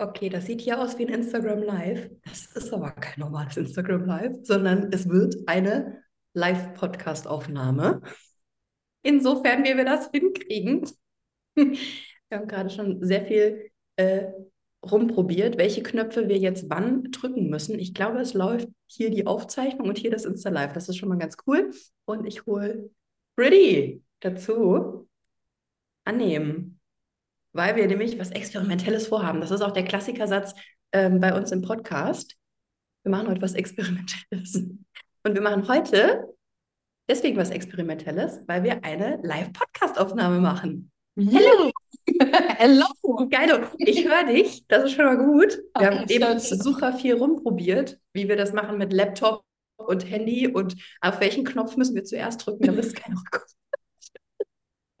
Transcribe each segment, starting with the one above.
Okay, das sieht hier aus wie ein Instagram Live. Das ist aber kein normales Instagram Live, sondern es wird eine Live-Podcast-Aufnahme. Insofern, wie wir das hinkriegen. Wir haben gerade schon sehr viel äh, rumprobiert, welche Knöpfe wir jetzt wann drücken müssen. Ich glaube, es läuft hier die Aufzeichnung und hier das Insta Live. Das ist schon mal ganz cool. Und ich hole Pretty dazu. Annehmen weil wir nämlich was Experimentelles vorhaben. Das ist auch der Klassikersatz ähm, bei uns im Podcast. Wir machen heute was Experimentelles. Und wir machen heute deswegen was Experimentelles, weil wir eine Live-Podcast-Aufnahme machen. Hallo! Hallo! Geil, ich höre dich, das ist schon mal gut. Wir haben eben super viel rumprobiert, wie wir das machen mit Laptop und Handy und auf welchen Knopf müssen wir zuerst drücken, damit es keiner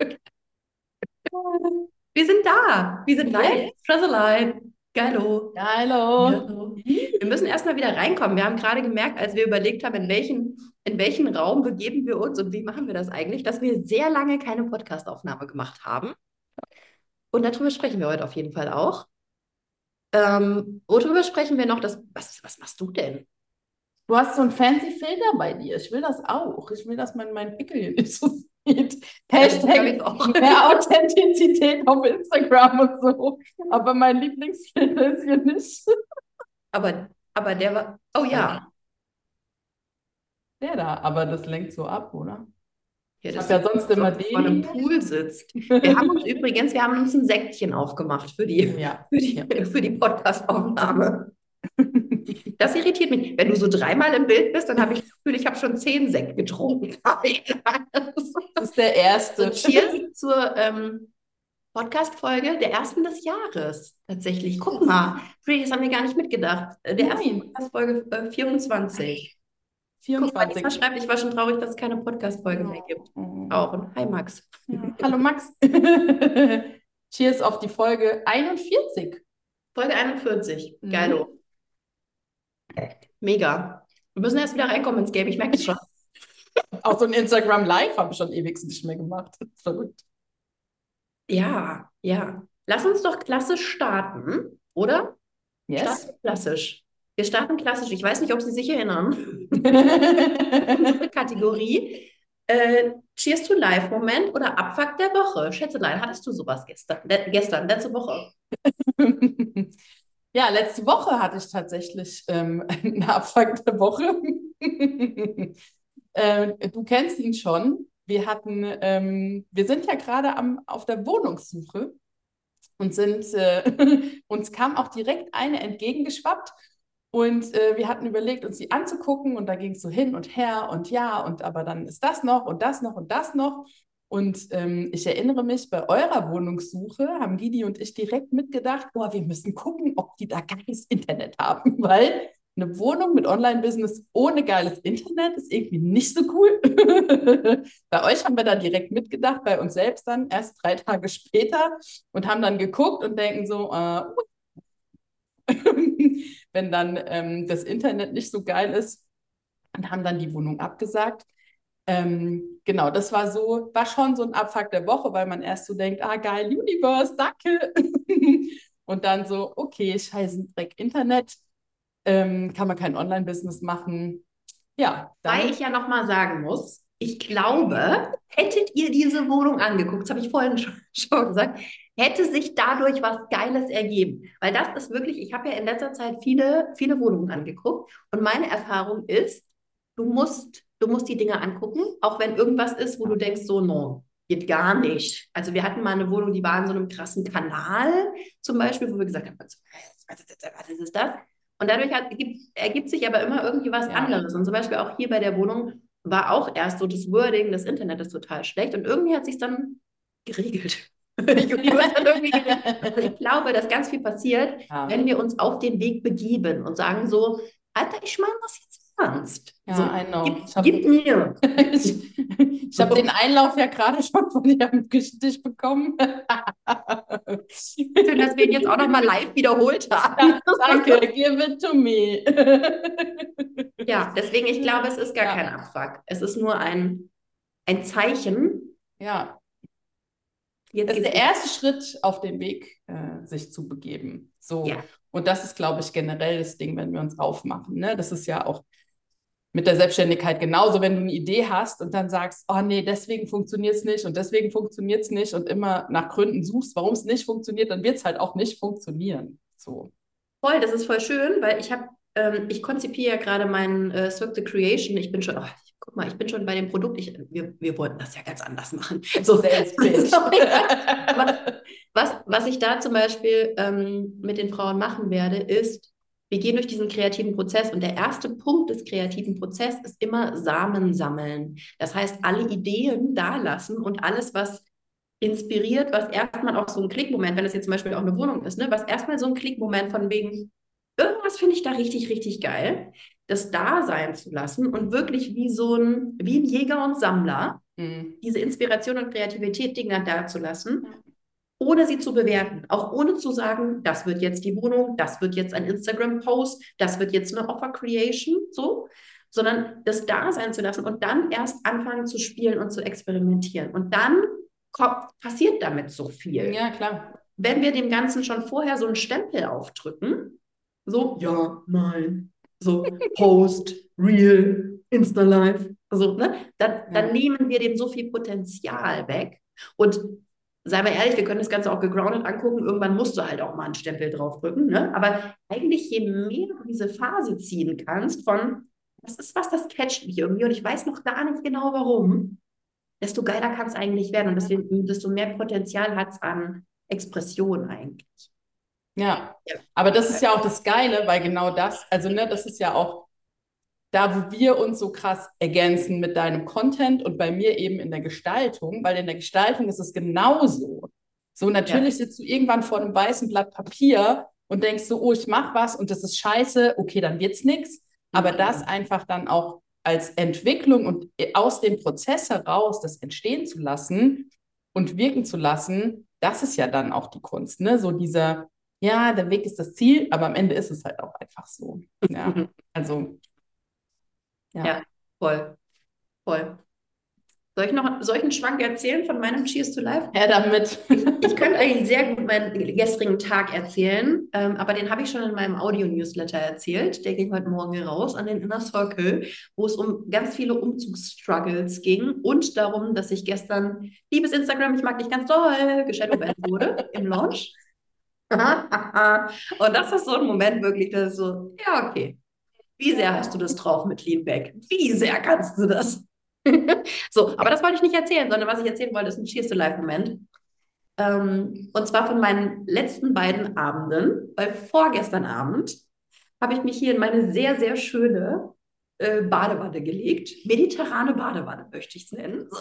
kommt. Wir sind da. Wir sind live. Strazeline. Geilo. Geilo. Wir müssen erstmal wieder reinkommen. Wir haben gerade gemerkt, als wir überlegt haben, in welchen, in welchen Raum begeben wir uns und wie machen wir das eigentlich, dass wir sehr lange keine Podcastaufnahme gemacht haben. Und darüber sprechen wir heute auf jeden Fall auch. Ähm, worüber sprechen wir noch? Das, was, was machst du denn? Du hast so einen fancy Filter bei dir. Ich will das auch. Ich will, dass man meinen Pickel hier nicht so. Hashtag mehr Authentizität auf Instagram und so. Aber mein Lieblingsfilter ist hier nicht. Aber, aber der war. Oh ja. Der da, aber das lenkt so ab, oder? Ja, das ich ja sonst immer den. Vor einem Pool sitzt. Wir haben uns übrigens, wir haben uns ein Säckchen aufgemacht für die, ja. für die, für die Podcast-Aufnahme. Das irritiert mich. Wenn du so dreimal im Bild bist, dann habe ich das Gefühl, ich habe schon zehn Sekt getrunken. Das ist der erste. So, cheers zur ähm, Podcast-Folge der ersten des Jahres. Tatsächlich. Guck mal, das haben wir gar nicht mitgedacht. Äh, der erste Podcast-Folge äh, 24. 24. Guck schreibt, ich war schon traurig, dass es keine Podcast-Folge mehr gibt. Auch. Und hi, Max. Ja. Hallo, Max. Cheers auf die Folge 41. Folge 41. Mhm. Mega. Wir müssen erst wieder reinkommen ins Game, ich merke es schon. Auch so ein Instagram Live habe ich schon ewig nicht mehr gemacht. Verrückt. Ja, ja. Lass uns doch klassisch starten, oder? Yes. Starten klassisch. Wir starten klassisch. Ich weiß nicht, ob Sie sich erinnern. Unsere Kategorie. Äh, Cheers to Live Moment oder Abfuck der Woche. Schätzelein, hattest du sowas gestern, gestern letzte Woche? Ja, letzte Woche hatte ich tatsächlich ähm, eine abfuckte Woche. äh, du kennst ihn schon. Wir hatten, ähm, wir sind ja gerade auf der Wohnungssuche und sind, äh, uns kam auch direkt eine entgegengeschwappt und äh, wir hatten überlegt, uns die anzugucken und da ging es so hin und her und ja und aber dann ist das noch und das noch und das noch und ähm, ich erinnere mich, bei eurer Wohnungssuche haben Didi und ich direkt mitgedacht, boah, wir müssen gucken, ob die da geiles Internet haben, weil eine Wohnung mit Online-Business ohne geiles Internet ist irgendwie nicht so cool. bei euch haben wir da direkt mitgedacht, bei uns selbst dann erst drei Tage später und haben dann geguckt und denken so, äh, wenn dann ähm, das Internet nicht so geil ist und haben dann die Wohnung abgesagt. Ähm, genau, das war so, war schon so ein Abfuck der Woche, weil man erst so denkt, ah geil, Universe, danke. und dann so, okay, scheiße, Dreck Internet, ähm, kann man kein Online-Business machen. Ja. Weil ich ja nochmal sagen muss, ich glaube, hättet ihr diese Wohnung angeguckt, das habe ich vorhin schon, schon gesagt, hätte sich dadurch was Geiles ergeben. Weil das ist wirklich, ich habe ja in letzter Zeit viele, viele Wohnungen angeguckt und meine Erfahrung ist, du musst du musst die Dinge angucken, auch wenn irgendwas ist, wo du denkst, so, no, geht gar nicht. Also wir hatten mal eine Wohnung, die war in so einem krassen Kanal zum Beispiel, wo wir gesagt haben, was ist das? Und dadurch hat, ergibt, ergibt, sich aber immer irgendwie was ja. anderes. Und zum Beispiel auch hier bei der Wohnung war auch erst so das Wording des Internets total schlecht und irgendwie hat sich dann geregelt. ich glaube, dass ganz viel passiert, ja. wenn wir uns auf den Weg begeben und sagen so, Alter, ich meine das jetzt ernst. Ja, so, I know. Gib, hab, gib mir. ich ich habe den Einlauf ja gerade schon von dir am Küchentisch bekommen. Schön, dass wir ihn jetzt auch nochmal live wiederholt haben. Ja, danke, give it to me. ja, deswegen, ich glaube, es ist gar ja. kein Abfuck. Es ist nur ein, ein Zeichen. Ja. Jetzt das ist der erste Schritt auf den Weg, äh, sich zu begeben. So. Ja. Und das ist, glaube ich, generell das Ding, wenn wir uns aufmachen. Ne? Das ist ja auch mit der Selbstständigkeit genauso, wenn du eine Idee hast und dann sagst, oh nee, deswegen funktioniert es nicht und deswegen funktioniert es nicht und immer nach Gründen suchst, warum es nicht funktioniert, dann wird es halt auch nicht funktionieren. So. Voll, das ist voll schön, weil ich habe, ähm, ich konzipiere ja gerade meinen äh, Circle Creation. Ich bin schon, oh, guck mal, ich bin schon bei dem Produkt. Ich, wir, wir wollten das ja ganz anders machen. So Selbstbild. was, was ich da zum Beispiel ähm, mit den Frauen machen werde, ist, wir gehen durch diesen kreativen Prozess und der erste Punkt des kreativen Prozesses ist immer Samen sammeln. Das heißt, alle Ideen da lassen und alles, was inspiriert, was erstmal auch so ein Klickmoment, wenn es jetzt zum Beispiel auch eine Wohnung ist, ne, was erstmal so ein Klickmoment von wegen, irgendwas finde ich da richtig, richtig geil, das da sein zu lassen und wirklich wie so ein, wie ein Jäger und Sammler, mhm. diese Inspiration und Kreativität Dinge da zu lassen, ohne sie zu bewerten, auch ohne zu sagen, das wird jetzt die Wohnung, das wird jetzt ein Instagram-Post, das wird jetzt eine Offer-Creation, so, sondern das da sein zu lassen und dann erst anfangen zu spielen und zu experimentieren. Und dann kommt, passiert damit so viel. Ja, klar. Wenn wir dem Ganzen schon vorher so einen Stempel aufdrücken, so, ja, nein, so Post, Real, Insta-Live, so, ne, dann, dann ja. nehmen wir dem so viel Potenzial weg. Und sei mal ehrlich, wir können das Ganze auch gegroundet angucken. Irgendwann musst du halt auch mal einen Stempel draufdrücken. Ne? Aber eigentlich, je mehr du diese Phase ziehen kannst von, das ist was, das catcht mich irgendwie und ich weiß noch gar nicht genau warum, desto geiler kann es eigentlich werden und deswegen, desto mehr Potenzial hat es an Expression eigentlich. Ja. ja, aber das ist ja auch das Geile, weil genau das, also ne, das ist ja auch da, wo wir uns so krass ergänzen mit deinem Content und bei mir eben in der Gestaltung, weil in der Gestaltung ist es genauso. So natürlich ja. sitzt du irgendwann vor einem weißen Blatt Papier und denkst so, oh, ich mache was und das ist scheiße, okay, dann wird's nichts. Aber mhm. das einfach dann auch als Entwicklung und aus dem Prozess heraus das entstehen zu lassen und wirken zu lassen, das ist ja dann auch die Kunst, ne? So dieser, ja, der Weg ist das Ziel, aber am Ende ist es halt auch einfach so. Ja, also ja. ja, voll. Voll. Soll ich noch solchen Schwank erzählen von meinem Cheers to Life? Ja, damit. ich könnte eigentlich sehr gut meinen gestrigen Tag erzählen, ähm, aber den habe ich schon in meinem Audio-Newsletter erzählt. Der ging heute Morgen raus an den Inner Circle, wo es um ganz viele Umzugsstruggles ging und darum, dass ich gestern, liebes Instagram, ich mag dich ganz doll, geshadowbanned wurde im Launch. und das ist so ein Moment wirklich, das ist so, ja, okay, wie sehr hast du das drauf mit Leanback? Wie sehr kannst du das? so, aber das wollte ich nicht erzählen, sondern was ich erzählen wollte, ist ein Cheers to Life-Moment. Ähm, und zwar von meinen letzten beiden Abenden, weil vorgestern Abend habe ich mich hier in meine sehr, sehr schöne äh, Badewanne gelegt. Mediterrane Badewanne möchte ich es nennen.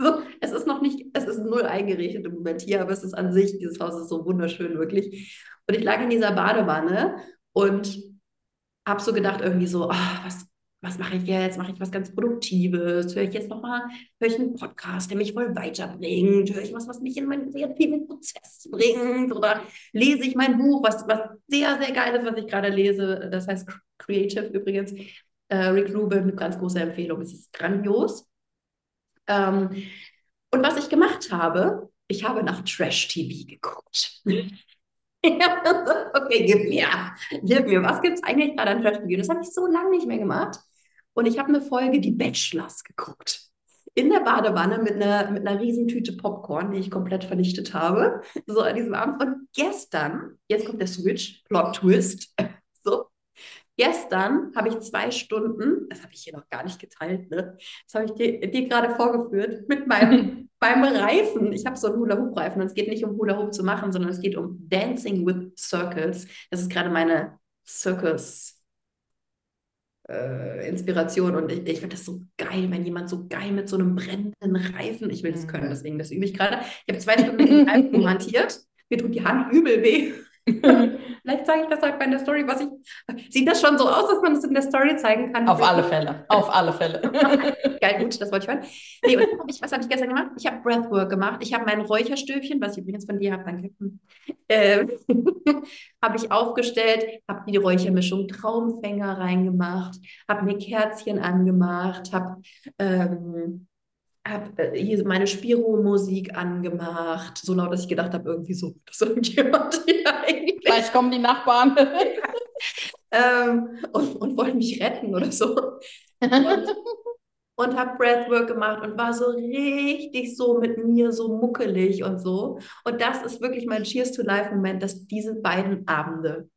So, es ist noch nicht, es ist null eingerichtet im Moment hier, aber es ist an sich, dieses Haus ist so wunderschön, wirklich. Und ich lag in dieser Badewanne und habe so gedacht, irgendwie so, oh, was, was mache ich jetzt? Mache ich was ganz Produktives? Höre ich jetzt nochmal, höre ich einen Podcast, der mich voll weiterbringt? Höre ich was, was mich in meinen kreativen Prozess bringt? Oder lese ich mein Buch, was, was sehr, sehr geil ist, was ich gerade lese? Das heißt Creative übrigens. Äh, Rick Rubin, eine ganz große Empfehlung. Es ist grandios. Ähm, und was ich gemacht habe, ich habe nach Trash-TV geguckt. okay, gib mir. Gib mir. Was gibt es eigentlich gerade an Trash-TV? Das habe ich so lange nicht mehr gemacht. Und ich habe eine Folge Die Bachelors geguckt. In der Badewanne mit einer, mit einer riesen Tüte Popcorn, die ich komplett vernichtet habe. So an diesem Abend. Und gestern, jetzt kommt der Switch, Plot Twist. So, Gestern habe ich zwei Stunden, das habe ich hier noch gar nicht geteilt, ne? das habe ich dir, dir gerade vorgeführt, mit meinem beim Reifen. Ich habe so einen Hula-Hoop-Reifen und es geht nicht um Hula-Hoop zu machen, sondern es geht um Dancing with Circles. Das ist gerade meine Circus. Äh, Inspiration und ich, ich finde das so geil, wenn jemand so geil mit so einem brennenden Reifen, ich will das können, mhm. deswegen das übe ich gerade. Ich habe zwei Stunden mit dem Reifen hantiert, mir tut die Hand übel weh. Vielleicht zeige ich das halt bei der Story, was ich. Sieht das schon so aus, dass man das in der Story zeigen kann? Auf alle Fälle. Auf alle Fälle. Geil, gut, das wollte ich hören. Nee, und hab ich, was habe ich gestern gemacht? Ich habe Breathwork gemacht. Ich habe mein Räucherstöfchen, was ich übrigens von dir habe, danke. Äh, habe ich aufgestellt, habe die Räuchermischung Traumfänger reingemacht, habe mir Kerzchen angemacht, habe. Ähm, habe äh, hier meine Spiro-Musik angemacht, so laut, dass ich gedacht habe, irgendwie so, dass irgendjemand hier eigentlich. Vielleicht kommen die Nachbarn. ähm, und, und wollten mich retten oder so. Und, und habe Breathwork gemacht und war so richtig so mit mir so muckelig und so. Und das ist wirklich mein Cheers to Life-Moment, dass diese beiden Abende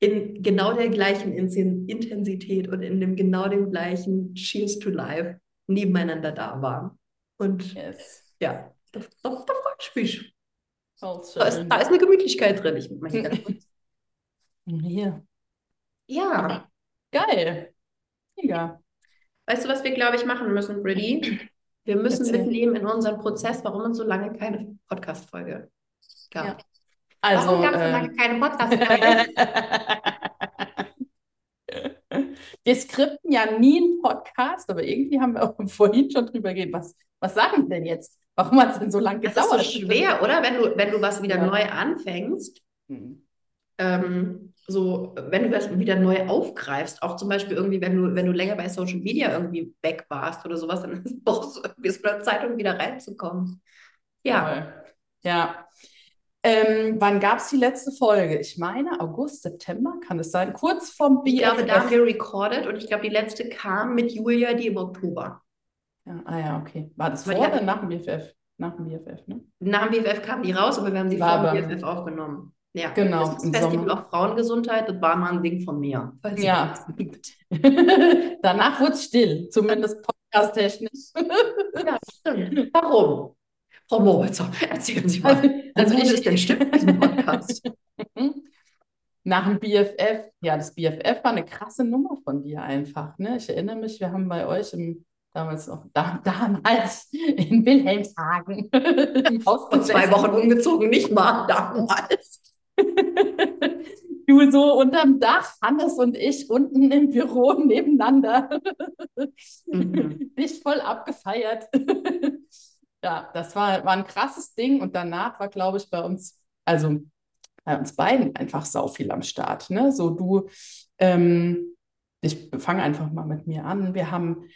in genau der gleichen Intensität und in dem genau dem gleichen Cheers to Life nebeneinander da waren. Und yes. ja, da, da, da freut ich mich. Da ist, da ist eine Gemütlichkeit drin. Ich. Hier. Ja. Geil. Mega. Weißt du, was wir, glaube ich, machen müssen, Briddy? Wir müssen Erzähl. mitnehmen in unseren Prozess, warum es so lange keine Podcast-Folge gab. Ja. Also, warum gab es äh, so lange keine Podcast-Folge? wir skripten ja nie einen Podcast, aber irgendwie haben wir auch vorhin schon drüber geredet. Was, was sagen wir denn jetzt? Warum hat es denn so lange gedauert? Das ist so schwer, oder? Wenn du, wenn du was wieder ja. neu anfängst. Mhm. Ähm, so, wenn du das wieder neu aufgreifst, auch zum Beispiel irgendwie, wenn du, wenn du länger bei Social Media irgendwie weg warst oder sowas, dann brauchst du irgendwie so eine Zeitung wieder reinzukommen. Ja. Ja. Ähm, wann gab es die letzte Folge? Ich meine, August, September kann es sein, kurz vom BFF. Ich glaube, da haben wir recorded und ich glaube, die letzte kam mit Julia, die im Oktober. Ja, ah ja, okay. War das vor oder nach dem BFF? Nach dem BFF, ne? Nach dem BFF kam die raus, aber wir haben sie vor dem BFF aufgenommen. Ja, genau. Das Festival auch Frauengesundheit, das war mal ein Ding von mir. Ja. Danach wurde es still, zumindest podcast-technisch. ja, stimmt. Warum? Frau Moritzer, erzählen Sie mal. Also, also ist denn stimmt diesem Podcast? Nach dem BFF, ja, das BFF war eine krasse Nummer von dir einfach. Ne? Ich erinnere mich, wir haben bei euch im damals noch, da, damals in Wilhelmshagen. Vor zwei Wochen umgezogen, nicht mal damals. du so unterm Dach, Hannes und ich unten im Büro nebeneinander. Mhm. Dich voll abgefeiert. Ja, das war, war ein krasses Ding und danach war, glaube ich, bei uns, also bei uns beiden einfach sau viel am Start. Ne? So du, ähm, ich fange einfach mal mit mir an. Wir haben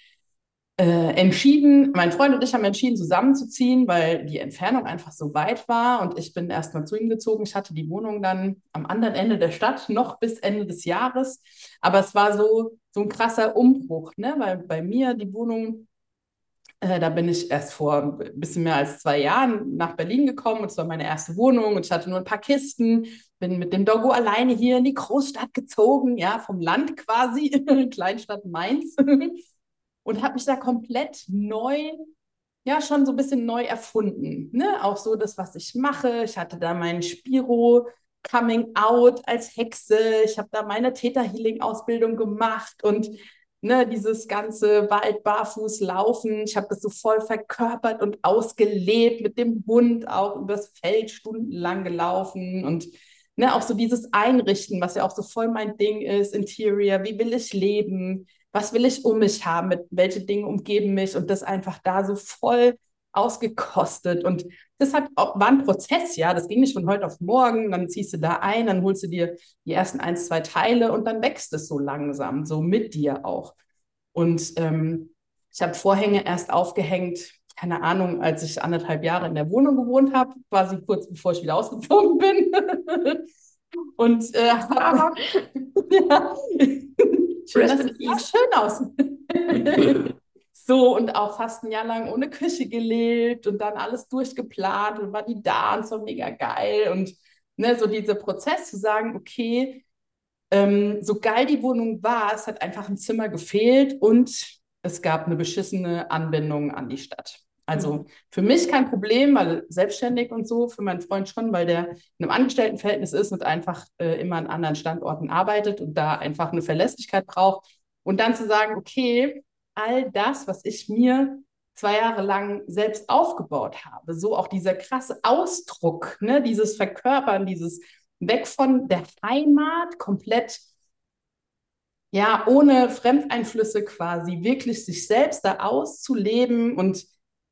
äh, entschieden, mein Freund und ich haben entschieden, zusammenzuziehen, weil die Entfernung einfach so weit war und ich bin erstmal zu ihm gezogen. Ich hatte die Wohnung dann am anderen Ende der Stadt noch bis Ende des Jahres, aber es war so, so ein krasser Umbruch, ne? weil bei mir die Wohnung, da bin ich erst vor ein bisschen mehr als zwei Jahren nach Berlin gekommen und es war meine erste Wohnung und ich hatte nur ein paar Kisten, bin mit dem Doggo alleine hier in die Großstadt gezogen, ja, vom Land quasi, Kleinstadt Mainz und habe mich da komplett neu, ja, schon so ein bisschen neu erfunden. Ne? Auch so das, was ich mache. Ich hatte da meinen Spiro. Coming Out als Hexe. Ich habe da meine Theta Healing Ausbildung gemacht und ne, dieses ganze Wald barfuß laufen. Ich habe das so voll verkörpert und ausgelebt mit dem Hund auch übers Feld stundenlang gelaufen und ne, auch so dieses Einrichten, was ja auch so voll mein Ding ist, Interior. Wie will ich leben? was will ich um mich haben, mit welche Dinge umgeben mich und das einfach da so voll ausgekostet. Und das hat, war ein Prozess, ja. Das ging nicht von heute auf morgen. Dann ziehst du da ein, dann holst du dir die ersten ein, zwei Teile und dann wächst es so langsam, so mit dir auch. Und ähm, ich habe Vorhänge erst aufgehängt, keine Ahnung, als ich anderthalb Jahre in der Wohnung gewohnt habe, quasi kurz bevor ich wieder ausgezogen bin. und äh, ja, Schön, das sieht schön aus. so, und auch fast ein Jahr lang ohne Küche gelebt und dann alles durchgeplant und war die da und so mega geil. Und ne, so dieser Prozess zu sagen, okay, ähm, so geil die Wohnung war, es hat einfach ein Zimmer gefehlt und es gab eine beschissene Anbindung an die Stadt. Also mhm. für mich kein Problem, weil selbstständig und so, für meinen Freund schon, weil der in einem Angestelltenverhältnis ist und einfach äh, immer an anderen Standorten arbeitet und da einfach eine Verlässlichkeit braucht. Und dann zu sagen, okay, all das, was ich mir zwei Jahre lang selbst aufgebaut habe, so auch dieser krasse Ausdruck, ne, dieses Verkörpern, dieses weg von der Heimat, komplett ja, ohne Fremdeinflüsse quasi, wirklich sich selbst da auszuleben und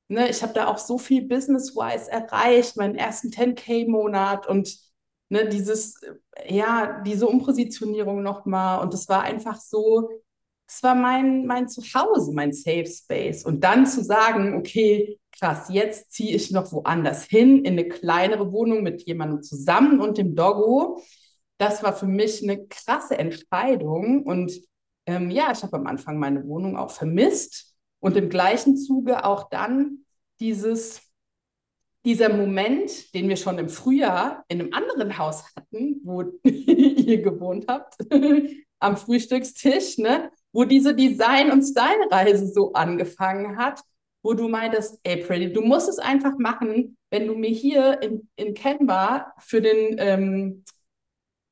ne, ich habe da auch so viel business-wise erreicht, meinen ersten 10K-Monat und ne, dieses, ja, diese Umpositionierung nochmal. Und das war einfach so, das war mein, mein Zuhause, mein Safe Space. Und dann zu sagen, okay, krass, jetzt ziehe ich noch woanders hin, in eine kleinere Wohnung mit jemandem zusammen und dem Doggo. Das war für mich eine krasse Entscheidung. Und ähm, ja, ich habe am Anfang meine Wohnung auch vermisst und im gleichen Zuge auch dann dieses, dieser Moment, den wir schon im Frühjahr in einem anderen Haus hatten, wo ihr gewohnt habt, am Frühstückstisch, ne? Wo diese Design- und Style-Reise so angefangen hat, wo du meintest, April, du musst es einfach machen, wenn du mir hier in, in Canva für den, ähm,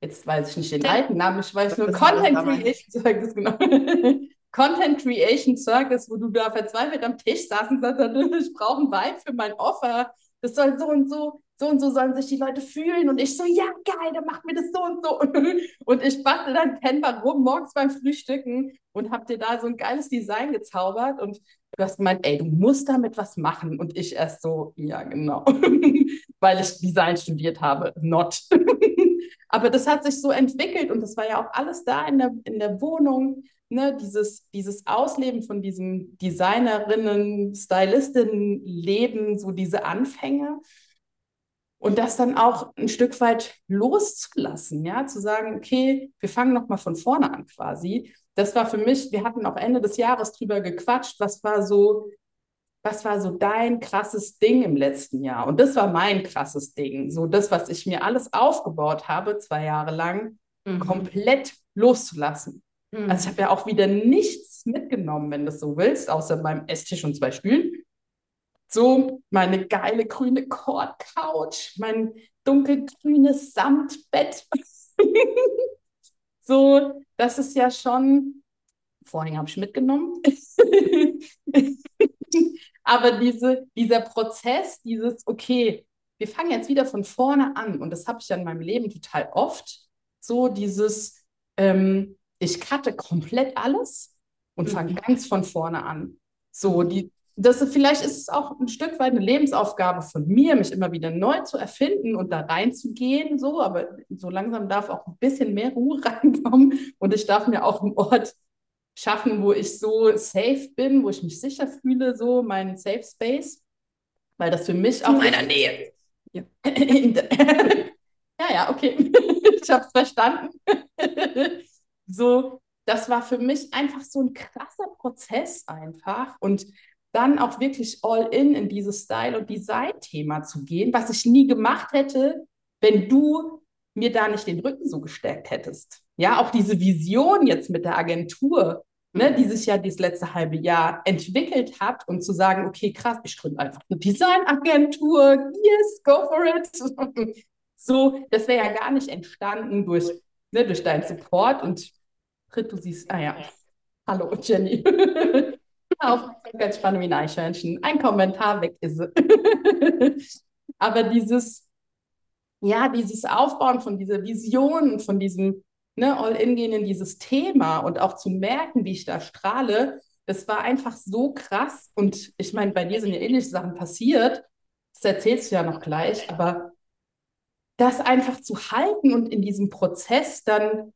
jetzt weiß ich nicht den alten Namen, ich weiß nur Content Creation Circus, genau. Content Creation Circus, wo du da verzweifelt am Tisch saßt und sagst, ich brauche ein Vibe für mein Offer. Das soll so und so so und so sollen sich die Leute fühlen. Und ich so, ja, geil, dann machen wir das so und so. Und ich bastel dann Canva rum morgens beim Frühstücken und hab dir da so ein geiles Design gezaubert. Und du hast gemeint, ey, du musst damit was machen. Und ich erst so, ja, genau. Weil ich Design studiert habe, not. Aber das hat sich so entwickelt und das war ja auch alles da in der, in der Wohnung. Ne, dieses, dieses Ausleben von diesem Designerinnen, Stylistinnen-Leben, so diese Anfänge. Und das dann auch ein Stück weit loszulassen, ja, zu sagen, okay, wir fangen nochmal von vorne an quasi. Das war für mich, wir hatten auch Ende des Jahres drüber gequatscht, was war so, was war so dein krasses Ding im letzten Jahr? Und das war mein krasses Ding. So das, was ich mir alles aufgebaut habe, zwei Jahre lang, mhm. komplett loszulassen. Mhm. Also ich habe ja auch wieder nichts mitgenommen, wenn du so willst, außer meinem Esstisch und zwei Stühlen so meine geile grüne Cord-Couch, mein dunkelgrünes Samtbett. so, das ist ja schon, Vorhänge habe ich mitgenommen. Aber diese, dieser Prozess, dieses, okay, wir fangen jetzt wieder von vorne an. Und das habe ich ja in meinem Leben total oft. So dieses, ähm, ich cutte komplett alles und fange mhm. ganz von vorne an. So, die, das, vielleicht ist es auch ein Stück weit eine Lebensaufgabe von mir, mich immer wieder neu zu erfinden und da reinzugehen, so, aber so langsam darf auch ein bisschen mehr Ruhe reinkommen und ich darf mir auch einen Ort schaffen, wo ich so safe bin, wo ich mich sicher fühle, so meinen Safe Space, weil das für mich auch in meiner Nähe. Ja, ja, ja, okay, ich habe es verstanden. so, das war für mich einfach so ein krasser Prozess einfach und dann auch wirklich all in in dieses Style- und Design-Thema zu gehen, was ich nie gemacht hätte, wenn du mir da nicht den Rücken so gestärkt hättest. Ja, auch diese Vision jetzt mit der Agentur, ne, die sich ja dieses letzte halbe Jahr entwickelt hat und zu sagen, okay, krass, ich gründe einfach eine Designagentur, yes, go for it. so, das wäre ja gar nicht entstanden durch, ne, durch deinen Support und Tritt, du siehst, ah ja, hallo Jenny. Aufmerksamkeitsspanne wie ein Eichhörnchen. Ein Kommentar weg ist es. Aber dieses, ja, dieses Aufbauen von dieser Vision, von diesem ne, All-In-Gehen in dieses Thema und auch zu merken, wie ich da strahle, das war einfach so krass. Und ich meine, bei dir sind ja ähnliche Sachen passiert. Das erzählst du ja noch gleich, aber das einfach zu halten und in diesem Prozess dann,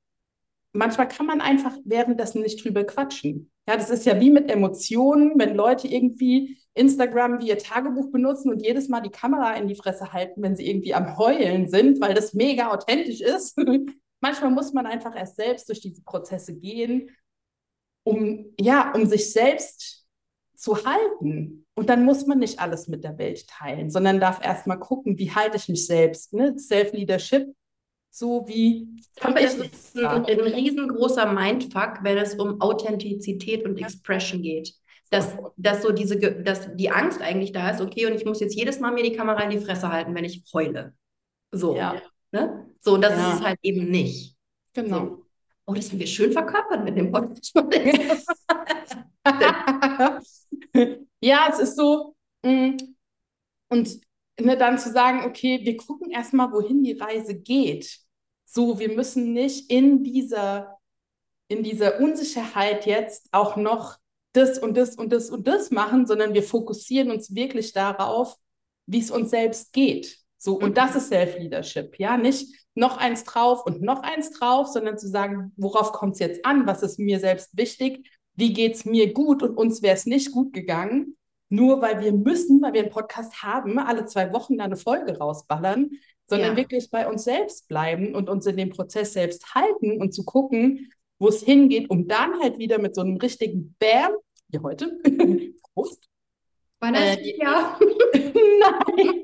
manchmal kann man einfach währenddessen nicht drüber quatschen. Ja, das ist ja wie mit Emotionen, wenn Leute irgendwie Instagram wie ihr Tagebuch benutzen und jedes Mal die Kamera in die Fresse halten, wenn sie irgendwie am Heulen sind, weil das mega authentisch ist. Manchmal muss man einfach erst selbst durch diese Prozesse gehen, um, ja, um sich selbst zu halten. Und dann muss man nicht alles mit der Welt teilen, sondern darf erst mal gucken, wie halte ich mich selbst. Ne? Self-Leadership so wie. Aber es ist ein, ein, riesengroßer Mindfuck, wenn es um Authentizität und Expression geht. Dass, dass so diese, dass die Angst eigentlich da ist, okay, und ich muss jetzt jedes Mal mir die Kamera in die Fresse halten, wenn ich heule. So. Ja. Ne? So, und das ja. ist es halt eben nicht. Genau. So. Oh, das haben wir schön verkörpert mit dem Podcast. ja, es ist so. Mm, und ne, dann zu sagen, okay, wir gucken erstmal, wohin die Reise geht. So, wir müssen nicht in dieser, in dieser Unsicherheit jetzt auch noch das und das und das und das machen, sondern wir fokussieren uns wirklich darauf, wie es uns selbst geht. So, und das ist Self-Leadership, ja, nicht noch eins drauf und noch eins drauf, sondern zu sagen, worauf kommt es jetzt an, was ist mir selbst wichtig, wie geht es mir gut? Und uns wäre es nicht gut gegangen, nur weil wir müssen, weil wir einen Podcast haben, alle zwei Wochen da eine Folge rausballern, sondern ja. wirklich bei uns selbst bleiben und uns in dem Prozess selbst halten und zu gucken, wo es hingeht, um dann halt wieder mit so einem richtigen Bam, wie heute, Prost. Weihnachtsjahr. Äh, Nein.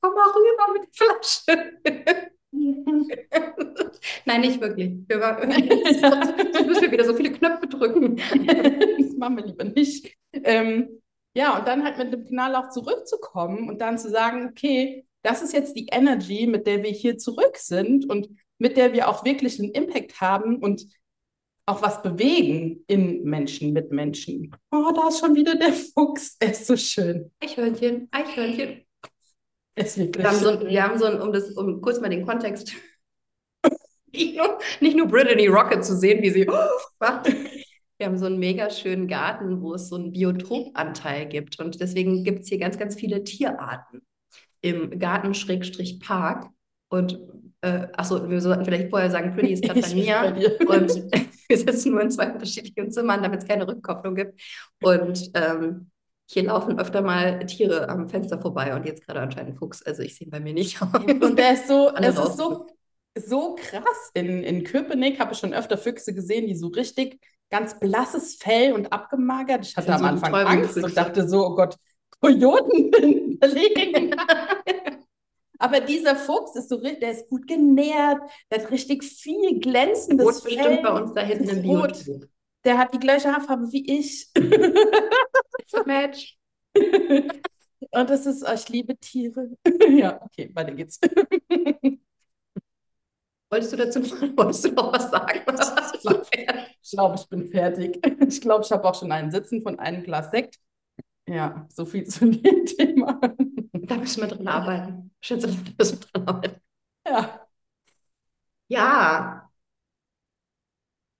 Komm mal rüber mit der Flasche. Nein, nicht wirklich. Wir war, sonst müssen wir wieder so viele Knöpfe drücken. das machen wir lieber nicht. Ähm, ja, und dann halt mit dem Kanal auch zurückzukommen und dann zu sagen, okay, das ist jetzt die Energy, mit der wir hier zurück sind und mit der wir auch wirklich einen Impact haben und auch was bewegen in Menschen, mit Menschen. Oh, da ist schon wieder der Fuchs. Er ist so schön. Eichhörnchen, Eichhörnchen. Es ist wir, haben so, wir haben so ein, um das, um kurz mal den Kontext, nicht nur, nicht nur Brittany Rocket zu sehen, wie sie macht. Wir haben so einen mega schönen Garten, wo es so einen Biotopanteil gibt. Und deswegen gibt es hier ganz, ganz viele Tierarten im Garten-Park. Und äh, achso, wir sollten vielleicht vorher sagen, Pretty ist gerade bei mir. Bei und wir sitzen nur in zwei unterschiedlichen Zimmern, damit es keine Rückkopplung gibt. Und ähm, hier laufen öfter mal Tiere am Fenster vorbei und jetzt gerade anscheinend ein Fuchs. Also ich sehe ihn bei mir nicht. Und der ist so, es ist so, so krass. In, in Köpenick habe ich schon öfter Füchse gesehen, die so richtig ganz blasses Fell und abgemagert. Ich hatte ich am Anfang Angst und dachte so, oh Gott, Kojoten Berlin. Aber dieser Fuchs ist so der ist gut genährt, der hat richtig viel glänzendes Rot Fell. bestimmt bei uns da hinten im Biotop. Der hat die gleiche Haarfarbe wie ich. Match. Und das ist, oh, ich liebe Tiere. ja, okay, weiter geht's. Wolltest du dazu wolltest du noch was sagen? ich glaube, ich bin fertig. Ich glaube, ich habe auch schon einen Sitzen von einem Glas Sekt. Ja, so viel zu dem Thema. Da müssen wir dran arbeiten. Schätze, da müssen wir dran arbeiten. Ja. Ja.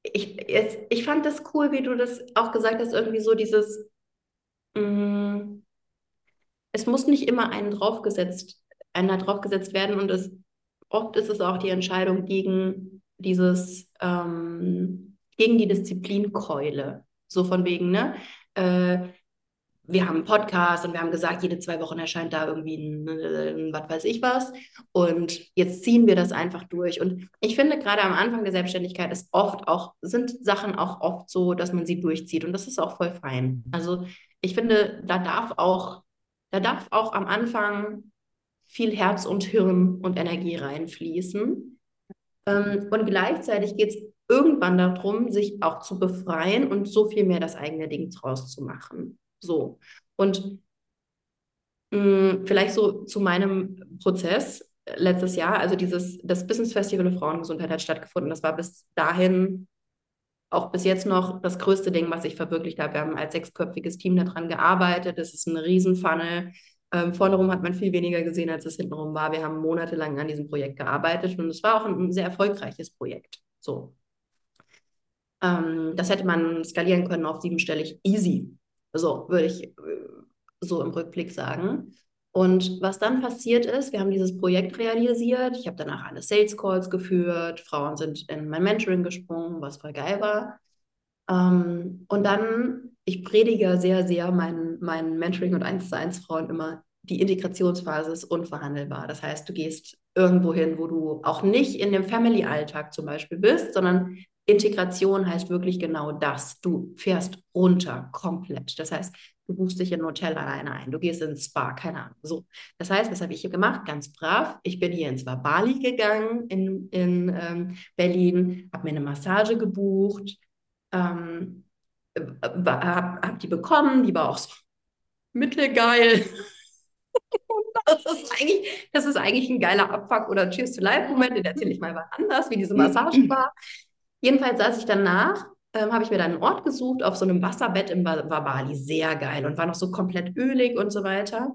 Ich, jetzt, ich fand das cool, wie du das auch gesagt hast, irgendwie so dieses, mh, mm, es muss nicht immer einen draufgesetzt, einer draufgesetzt werden und es, oft ist es auch die Entscheidung gegen dieses, ähm, gegen die Disziplinkeule. So von wegen, ne? Äh, wir haben einen Podcast und wir haben gesagt, jede zwei Wochen erscheint da irgendwie ein, ein, was weiß ich was. Und jetzt ziehen wir das einfach durch. Und ich finde, gerade am Anfang der Selbstständigkeit ist oft auch, sind Sachen auch oft so, dass man sie durchzieht. Und das ist auch voll fein. Also ich finde, da darf auch, da darf auch am Anfang viel Herz und Hirn und Energie reinfließen. Ähm, und gleichzeitig geht es irgendwann darum, sich auch zu befreien und so viel mehr das eigene Ding draus zu machen. So. Und mh, mm, vielleicht so zu meinem Prozess letztes Jahr, also dieses, das Business Festival of Frauengesundheit hat stattgefunden. Das war bis dahin auch bis jetzt noch das größte Ding, was ich verwirklicht habe. Wir haben als sechsköpfiges Team daran gearbeitet. Das ist ein Riesenfunnel. Ähm, vorne rum hat man viel weniger gesehen, als es hintenrum war. Wir haben monatelang an diesem Projekt gearbeitet und es war auch ein sehr erfolgreiches Projekt. So. Ähm, das hätte man skalieren können auf siebenstellig easy. So würde ich äh, so im Rückblick sagen. Und was dann passiert ist, wir haben dieses Projekt realisiert. Ich habe danach alle Sales Calls geführt. Frauen sind in mein Mentoring gesprungen, was voll geil war. Ähm, und dann, ich predige sehr, sehr meinen, meinen Mentoring und 1 zu 1 Frauen immer, die Integrationsphase ist unverhandelbar. Das heißt, du gehst irgendwo hin, wo du auch nicht in dem Family-Alltag zum Beispiel bist, sondern Integration heißt wirklich genau das. Du fährst runter komplett. Das heißt, du buchst dich in ein Hotel alleine ein, du gehst ins Spa, keine Ahnung. So. Das heißt, was habe ich hier gemacht? Ganz brav. Ich bin hier ins Bali gegangen in, in ähm, Berlin, habe mir eine Massage gebucht, ähm, äh, habe hab die bekommen, die war auch so mittelgeil. das ist, eigentlich, das ist eigentlich ein geiler Abfuck oder Cheers to Life-Moment, den erzähle ich mal was anders, wie diese Massage war. Jedenfalls saß ich danach, ähm, habe ich mir dann einen Ort gesucht auf so einem Wasserbett im Bali. Sehr geil und war noch so komplett ölig und so weiter.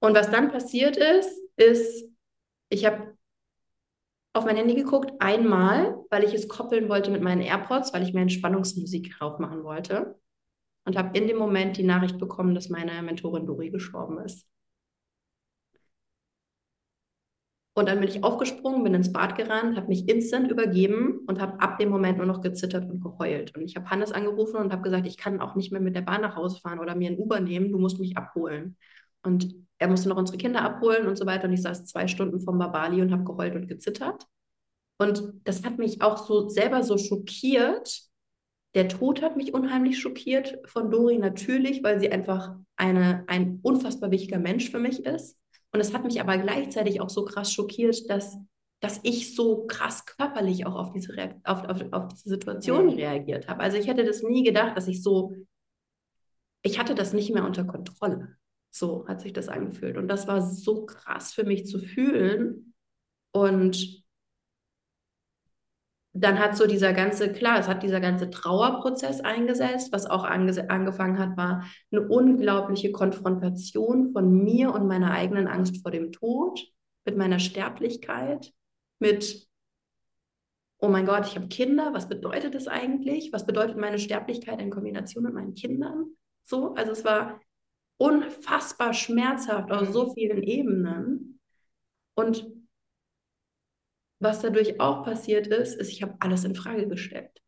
Und was dann passiert ist, ist, ich habe auf mein Handy geguckt, einmal, weil ich es koppeln wollte mit meinen AirPods, weil ich mir Entspannungsmusik drauf machen wollte. Und habe in dem Moment die Nachricht bekommen, dass meine Mentorin Dori gestorben ist. Und dann bin ich aufgesprungen, bin ins Bad gerannt, habe mich instant übergeben und habe ab dem Moment nur noch gezittert und geheult. Und ich habe Hannes angerufen und habe gesagt, ich kann auch nicht mehr mit der Bahn nach Hause fahren oder mir ein Uber nehmen, du musst mich abholen. Und er musste noch unsere Kinder abholen und so weiter. Und ich saß zwei Stunden vom Babali und habe geheult und gezittert. Und das hat mich auch so selber so schockiert. Der Tod hat mich unheimlich schockiert von Dori natürlich, weil sie einfach eine, ein unfassbar wichtiger Mensch für mich ist. Und es hat mich aber gleichzeitig auch so krass schockiert, dass, dass ich so krass körperlich auch auf diese, auf, auf, auf diese Situation reagiert habe. Also ich hätte das nie gedacht, dass ich so, ich hatte das nicht mehr unter Kontrolle. So hat sich das angefühlt. Und das war so krass für mich zu fühlen. Und dann hat so dieser ganze, klar, es hat dieser ganze Trauerprozess eingesetzt. Was auch ange angefangen hat, war eine unglaubliche Konfrontation von mir und meiner eigenen Angst vor dem Tod, mit meiner Sterblichkeit, mit, oh mein Gott, ich habe Kinder, was bedeutet das eigentlich? Was bedeutet meine Sterblichkeit in Kombination mit meinen Kindern? So, also es war unfassbar schmerzhaft auf so vielen Ebenen. Und was dadurch auch passiert ist, ist, ich habe alles in Frage gestellt.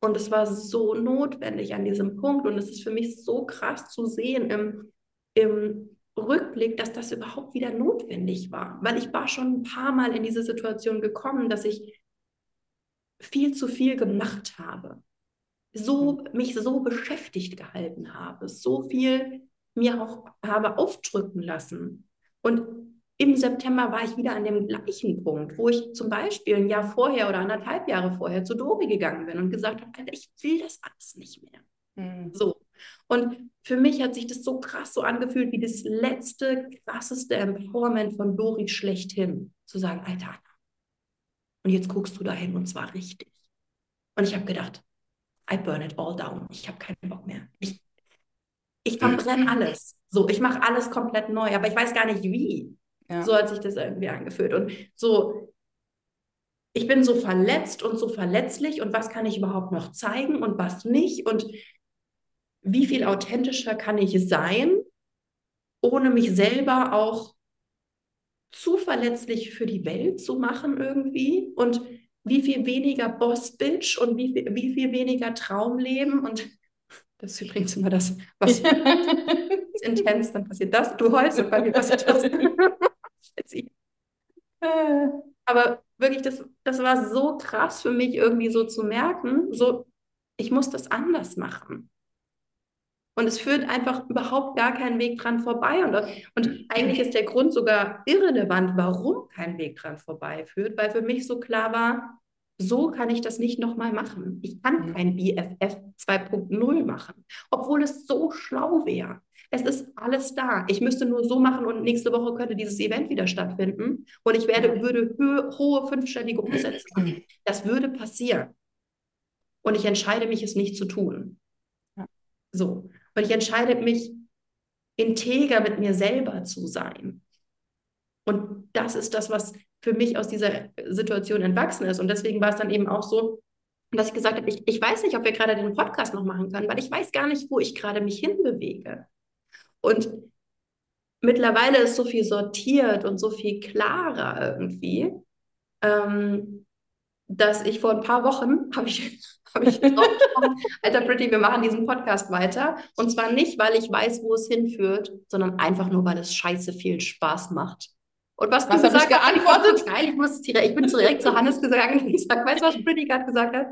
Und es war so notwendig an diesem Punkt. Und es ist für mich so krass zu sehen im, im Rückblick, dass das überhaupt wieder notwendig war. Weil ich war schon ein paar Mal in diese Situation gekommen, dass ich viel zu viel gemacht habe. So, mich so beschäftigt gehalten habe, so viel mir auch habe aufdrücken lassen. Und im September war ich wieder an dem gleichen Punkt, wo ich zum Beispiel ein Jahr vorher oder anderthalb Jahre vorher zu Dori gegangen bin und gesagt habe, Alter, ich will das alles nicht mehr. Mhm. So. Und für mich hat sich das so krass so angefühlt wie das letzte, krasseste Empowerment von Dori schlechthin. Zu sagen, Alter, und jetzt guckst du dahin und zwar richtig. Und ich habe gedacht, I burn it all down. Ich habe keinen Bock mehr. Ich, ich verbrenne alles. So, ich mache alles komplett neu, aber ich weiß gar nicht wie. Ja. So hat sich das irgendwie angefühlt. Und so, ich bin so verletzt und so verletzlich und was kann ich überhaupt noch zeigen und was nicht und wie viel authentischer kann ich sein, ohne mich selber auch zu verletzlich für die Welt zu machen irgendwie und wie viel weniger Boss-Bitch und wie viel, wie viel weniger Traumleben und das ist übrigens immer das, was intens, dann passiert das, du heulst und bei mir passiert das. Aber wirklich, das, das war so krass für mich irgendwie so zu merken, so, ich muss das anders machen. Und es führt einfach überhaupt gar keinen Weg dran vorbei. Und, und eigentlich ist der Grund sogar irrelevant, warum kein Weg dran vorbei führt, weil für mich so klar war, so kann ich das nicht nochmal machen. Ich kann mhm. kein BFF 2.0 machen, obwohl es so schlau wäre. Es ist alles da. Ich müsste nur so machen und nächste Woche könnte dieses Event wieder stattfinden und ich werde, würde ho hohe fünfstellige Umsätze machen. Das würde passieren. Und ich entscheide mich, es nicht zu tun. So. Und ich entscheide mich, integer mit mir selber zu sein. Und das ist das, was für mich aus dieser Situation entwachsen ist. Und deswegen war es dann eben auch so, dass ich gesagt habe, ich, ich weiß nicht, ob wir gerade den Podcast noch machen können, weil ich weiß gar nicht, wo ich gerade mich hinbewege. Und mittlerweile ist so viel sortiert und so viel klarer irgendwie, ähm, dass ich vor ein paar Wochen habe ich, hab ich Alter Pretty, wir machen diesen Podcast weiter. Und zwar nicht, weil ich weiß, wo es hinführt, sondern einfach nur, weil es scheiße viel Spaß macht. Und was, was du gesagt hast, geantwortet? Geil, ich, muss direkt, ich bin direkt zu Hannes gegangen und gesagt, weißt du, was Pretty gerade gesagt hat?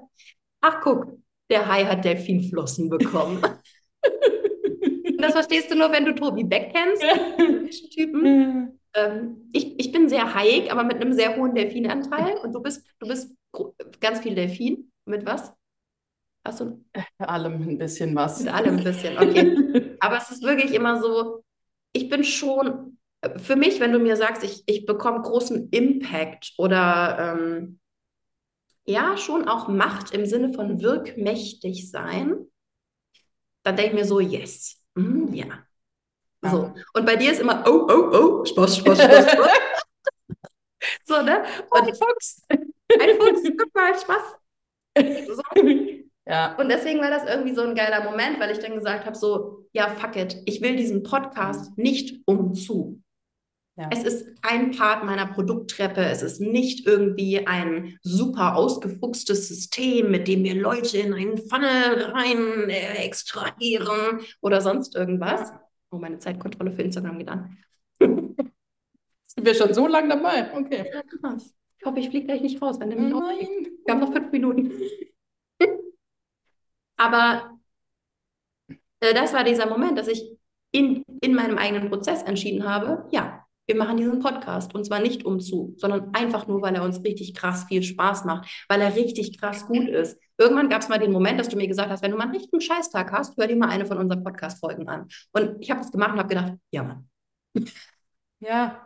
Ach, guck, der Hai hat Delfinflossen bekommen. das verstehst du nur, wenn du Tobi Beck kennst, Typen. Ähm, ich, ich bin sehr high, aber mit einem sehr hohen Delfinanteil. Und du bist, du bist ganz viel Delfin. Mit was? Hast du? Allem ein bisschen was. Mit allem ein bisschen, okay. aber es ist wirklich immer so, ich bin schon, für mich, wenn du mir sagst, ich, ich bekomme großen Impact oder ähm, ja, schon auch Macht im Sinne von wirkmächtig sein, dann denke ich mir so, yes, Mm, ja. So. Und bei dir ist immer, oh, oh, oh, Spaß, Spaß, Spaß, Spaß. so, ne? Und ein Fuchs. Ein Fuchs, guck mal, Spaß. So. Ja. Und deswegen war das irgendwie so ein geiler Moment, weil ich dann gesagt habe, so, ja, fuck it, ich will diesen Podcast nicht umzu. Ja. Es ist ein Part meiner Produkttreppe. Es ist nicht irgendwie ein super ausgefuchstes System, mit dem wir Leute in einen Funnel rein äh, extrahieren oder sonst irgendwas. Oh, meine Zeitkontrolle für Instagram geht an. Sind wir schon so lange dabei? Okay. Ja, krass. Ich hoffe, ich fliege gleich nicht raus, wenn mich Nein. Wir haben noch fünf Minuten. Aber äh, das war dieser Moment, dass ich in, in meinem eigenen Prozess entschieden habe, ja, wir machen diesen Podcast und zwar nicht um zu, sondern einfach nur, weil er uns richtig krass viel Spaß macht, weil er richtig krass gut ist. Irgendwann gab es mal den Moment, dass du mir gesagt hast, wenn du mal einen richtigen Scheißtag hast, hör dir mal eine von unseren Podcast-Folgen an. Und ich habe das gemacht und habe gedacht, ja, Mann. Ja,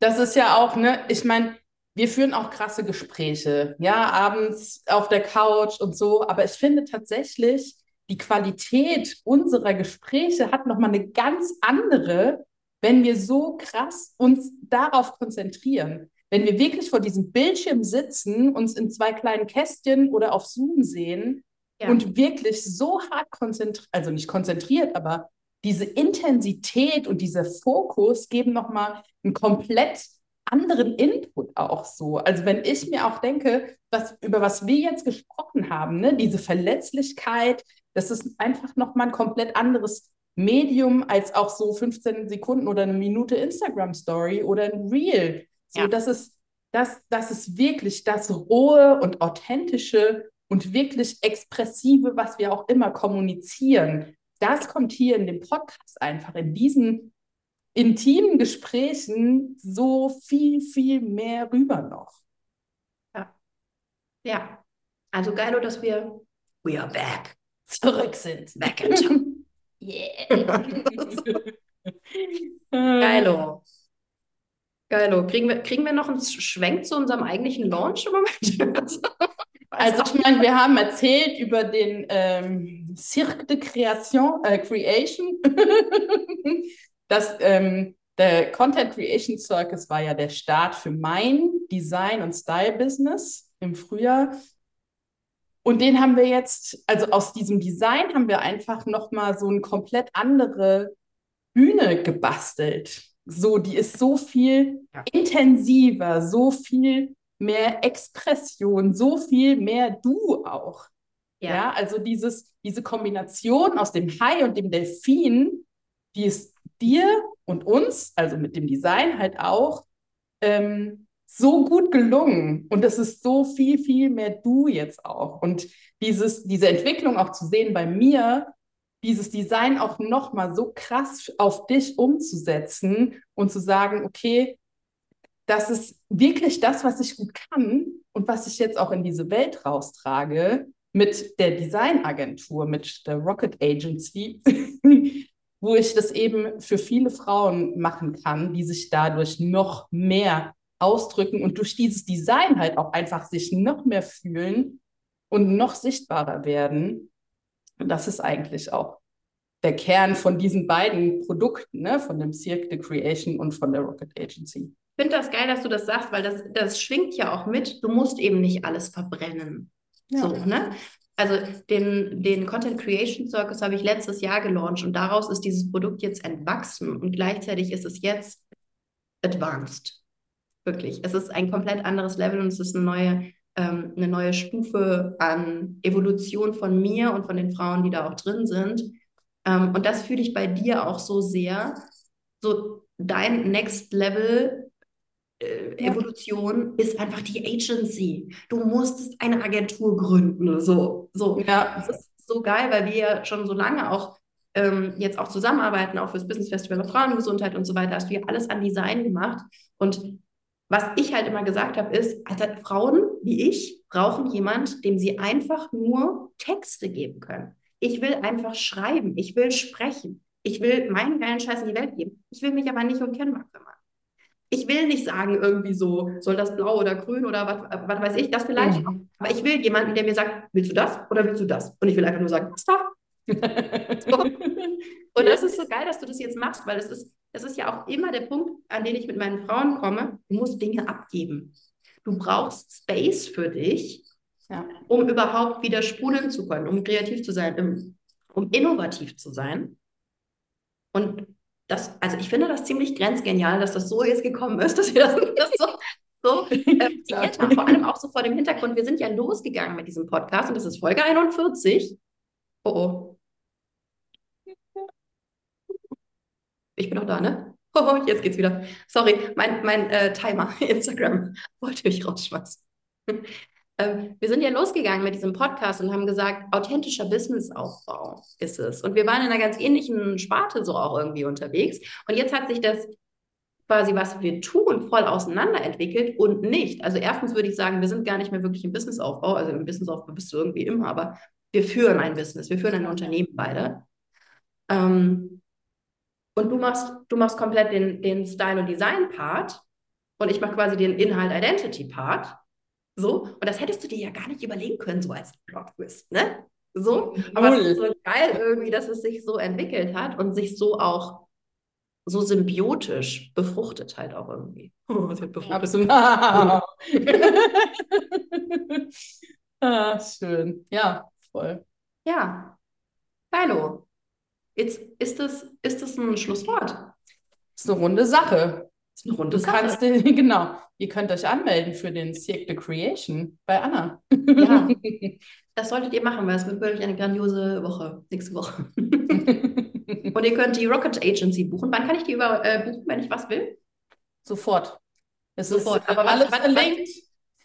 das ist ja auch, ne, ich meine, wir führen auch krasse Gespräche, ja, abends auf der Couch und so, aber ich finde tatsächlich, die Qualität unserer Gespräche hat nochmal eine ganz andere, wenn wir so krass uns darauf konzentrieren, wenn wir wirklich vor diesem Bildschirm sitzen, uns in zwei kleinen Kästchen oder auf Zoom sehen ja. und wirklich so hart konzentriert, also nicht konzentriert, aber diese Intensität und dieser Fokus geben nochmal einen komplett anderen Input auch so. Also wenn ich mir auch denke, was, über was wir jetzt gesprochen haben, ne, diese Verletzlichkeit, das ist einfach nochmal ein komplett anderes Medium als auch so 15 Sekunden oder eine Minute Instagram-Story oder ein Reel. So, ja. das ist, das, das ist wirklich das Rohe und Authentische und wirklich Expressive, was wir auch immer kommunizieren. Das kommt hier in dem Podcast einfach, in diesen intimen Gesprächen so viel, viel mehr rüber noch. Ja. Ja. Also geil, dass wir we are back zurück sind. Back in time. Yeah. Geilo. Geilo. Kriegen wir, kriegen wir noch einen Schwenk zu unserem eigentlichen Launch im Moment? also ich meine, wir haben erzählt über den ähm, Cirque de Création, äh, Creation. das, ähm, der Content Creation Circus war ja der Start für mein Design- und Style-Business im Frühjahr. Und den haben wir jetzt, also aus diesem Design haben wir einfach nochmal so eine komplett andere Bühne gebastelt. So, die ist so viel ja. intensiver, so viel mehr Expression, so viel mehr du auch. Ja, ja also dieses, diese Kombination aus dem Hai und dem Delfin, die ist dir und uns, also mit dem Design halt auch, ähm, so gut gelungen und es ist so viel, viel mehr du jetzt auch. Und dieses, diese Entwicklung auch zu sehen bei mir, dieses Design auch nochmal so krass auf dich umzusetzen und zu sagen, okay, das ist wirklich das, was ich gut kann und was ich jetzt auch in diese Welt raustrage mit der Designagentur, mit der Rocket Agency, wo ich das eben für viele Frauen machen kann, die sich dadurch noch mehr ausdrücken und durch dieses Design halt auch einfach sich noch mehr fühlen und noch sichtbarer werden. Und das ist eigentlich auch der Kern von diesen beiden Produkten, ne? von dem Cirque de Creation und von der Rocket Agency. Ich finde das geil, dass du das sagst, weil das, das schwingt ja auch mit. Du musst eben nicht alles verbrennen. Ja. So, ne? Also den, den Content Creation Circus habe ich letztes Jahr gelauncht und daraus ist dieses Produkt jetzt entwachsen und gleichzeitig ist es jetzt advanced. Wirklich. Es ist ein komplett anderes Level und es ist eine neue, ähm, eine neue Stufe an Evolution von mir und von den Frauen, die da auch drin sind. Ähm, und das fühle ich bei dir auch so sehr. So dein Next Level äh, Evolution ist einfach die Agency. Du musst eine Agentur gründen. So, so. Ja. Das ist so geil, weil wir ja schon so lange auch ähm, jetzt auch zusammenarbeiten, auch fürs Business Festival Frauengesundheit und so weiter, hast du ja alles an Design gemacht. Und was ich halt immer gesagt habe, ist, also Frauen wie ich brauchen jemand, dem sie einfach nur Texte geben können. Ich will einfach schreiben, ich will sprechen, ich will meinen geilen Scheiß in die Welt geben. Ich will mich aber nicht um Canva kümmern. Ich will nicht sagen, irgendwie so, soll das blau oder grün oder was, was weiß ich, das vielleicht. Mhm. Aber ich will jemanden, der mir sagt, willst du das oder willst du das? Und ich will einfach nur sagen, da? so. Und das ist so geil, dass du das jetzt machst, weil es ist, das ist ja auch immer der Punkt, an den ich mit meinen Frauen komme. Du musst Dinge abgeben. Du brauchst Space für dich, ja. um überhaupt wieder sprudeln zu können, um kreativ zu sein, um, um innovativ zu sein. Und das, also ich finde das ziemlich grenzgenial, dass das so jetzt gekommen ist, dass wir das, das so, so äh, haben. Vor allem auch so vor dem Hintergrund, wir sind ja losgegangen mit diesem Podcast und das ist Folge 41. Oh oh. Ich bin noch da, ne? Oh, jetzt geht's wieder. Sorry, mein, mein äh, Timer, Instagram, wollte mich rausschmeißen. Ähm, wir sind ja losgegangen mit diesem Podcast und haben gesagt, authentischer Businessaufbau ist es. Und wir waren in einer ganz ähnlichen Sparte so auch irgendwie unterwegs. Und jetzt hat sich das quasi, was wir tun, voll auseinanderentwickelt und nicht. Also erstens würde ich sagen, wir sind gar nicht mehr wirklich im Businessaufbau. Also im Businessaufbau bist du irgendwie immer, aber wir führen ein Business, wir führen ein Unternehmen beide. Ähm, und du machst, du machst komplett den, den Style- und Design-Part und ich mache quasi den Inhalt-Identity-Part. So, und das hättest du dir ja gar nicht überlegen können, so als Plot-Twist, ne? So, aber es ist so geil irgendwie, dass es sich so entwickelt hat und sich so auch so symbiotisch befruchtet halt auch irgendwie. Oh, Absolut. ah, schön. Ja, voll. Ja. Hallo. Jetzt ist das, ist das ein Schlusswort. Das ist eine runde Sache. Das ist eine runde du. Kannst, genau. Ihr könnt euch anmelden für den Cirque de Creation bei Anna. Ja, das solltet ihr machen, weil es wird wirklich eine grandiose Woche, nächste Woche. Und ihr könnt die Rocket Agency buchen. Wann kann ich die über, äh, buchen, wenn ich was will? Sofort. Es Sofort. ist aber alles verlinkt.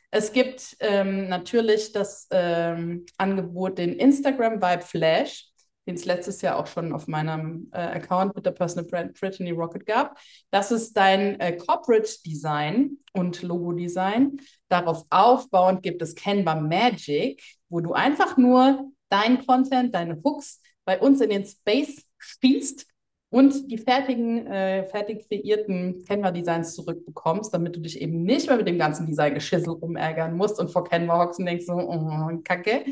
Es gibt ähm, natürlich das ähm, Angebot, den Instagram Vibe Flash den es letztes Jahr auch schon auf meinem äh, Account mit der Personal Brand Brittany Rocket gab. Das ist dein äh, Corporate Design und Logo Design. Darauf aufbauend gibt es Canva Magic, wo du einfach nur dein Content, deine Hooks bei uns in den Space spielst und die fertigen, äh, fertig kreierten Canva-Designs zurückbekommst, damit du dich eben nicht mehr mit dem ganzen Design-Geschissel rumärgern musst und vor Canva hockst und denkst so, oh, kacke,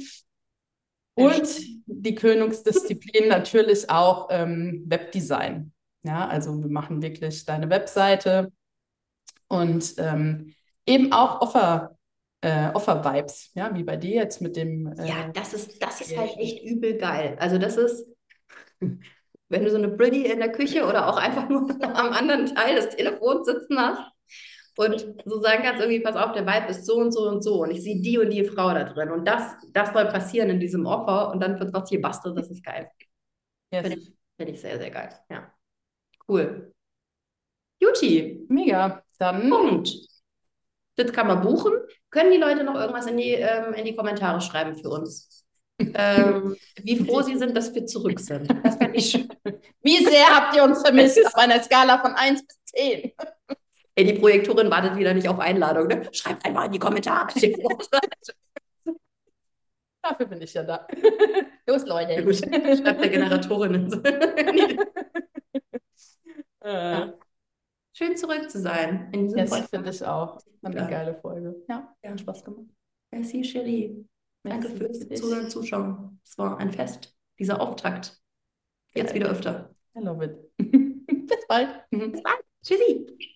und die Königsdisziplin natürlich auch ähm, Webdesign. Ja, also wir machen wirklich deine Webseite und ähm, eben auch Offer, äh, Offer-Vibes, ja, wie bei dir jetzt mit dem. Äh, ja, das ist, das ist halt echt übel geil. Also das ist, wenn du so eine Briddy in der Küche oder auch einfach nur am anderen Teil des Telefons sitzen hast und so sagen kannst, irgendwie, pass auf, der Vibe ist so und so und so und ich sehe die und die Frau da drin und das, das soll passieren in diesem Offer und dann wird was hier basteln, das ist geil. Yes. Finde ich, find ich sehr, sehr geil. Ja. Cool. Juti. Mega. Dann. Punkt. Das kann man buchen. Können die Leute noch irgendwas in die, ähm, in die Kommentare schreiben für uns? ähm, wie froh sie sind, dass wir zurück sind. Das fände ich schön. Wie sehr habt ihr uns vermisst auf einer Skala von 1 bis 10? Ey, die Projektorin wartet wieder nicht auf Einladung. Ne? Schreibt einmal in die Kommentare. Dafür bin ich ja da. Los, Leute. Ja, gut. Schreibt der Generatorin. ja. Schön zurück zu sein. In diesem das finde ich auch. War eine ja. geile Folge. Ja, ja. hat Spaß gemacht. Merci, Cherie. Danke fürs Zuhören und Zuschauen. Es war ein Fest. Dieser Auftakt. Jetzt wieder öfter. I love it. Bis bald. Bis bald. Tschüssi.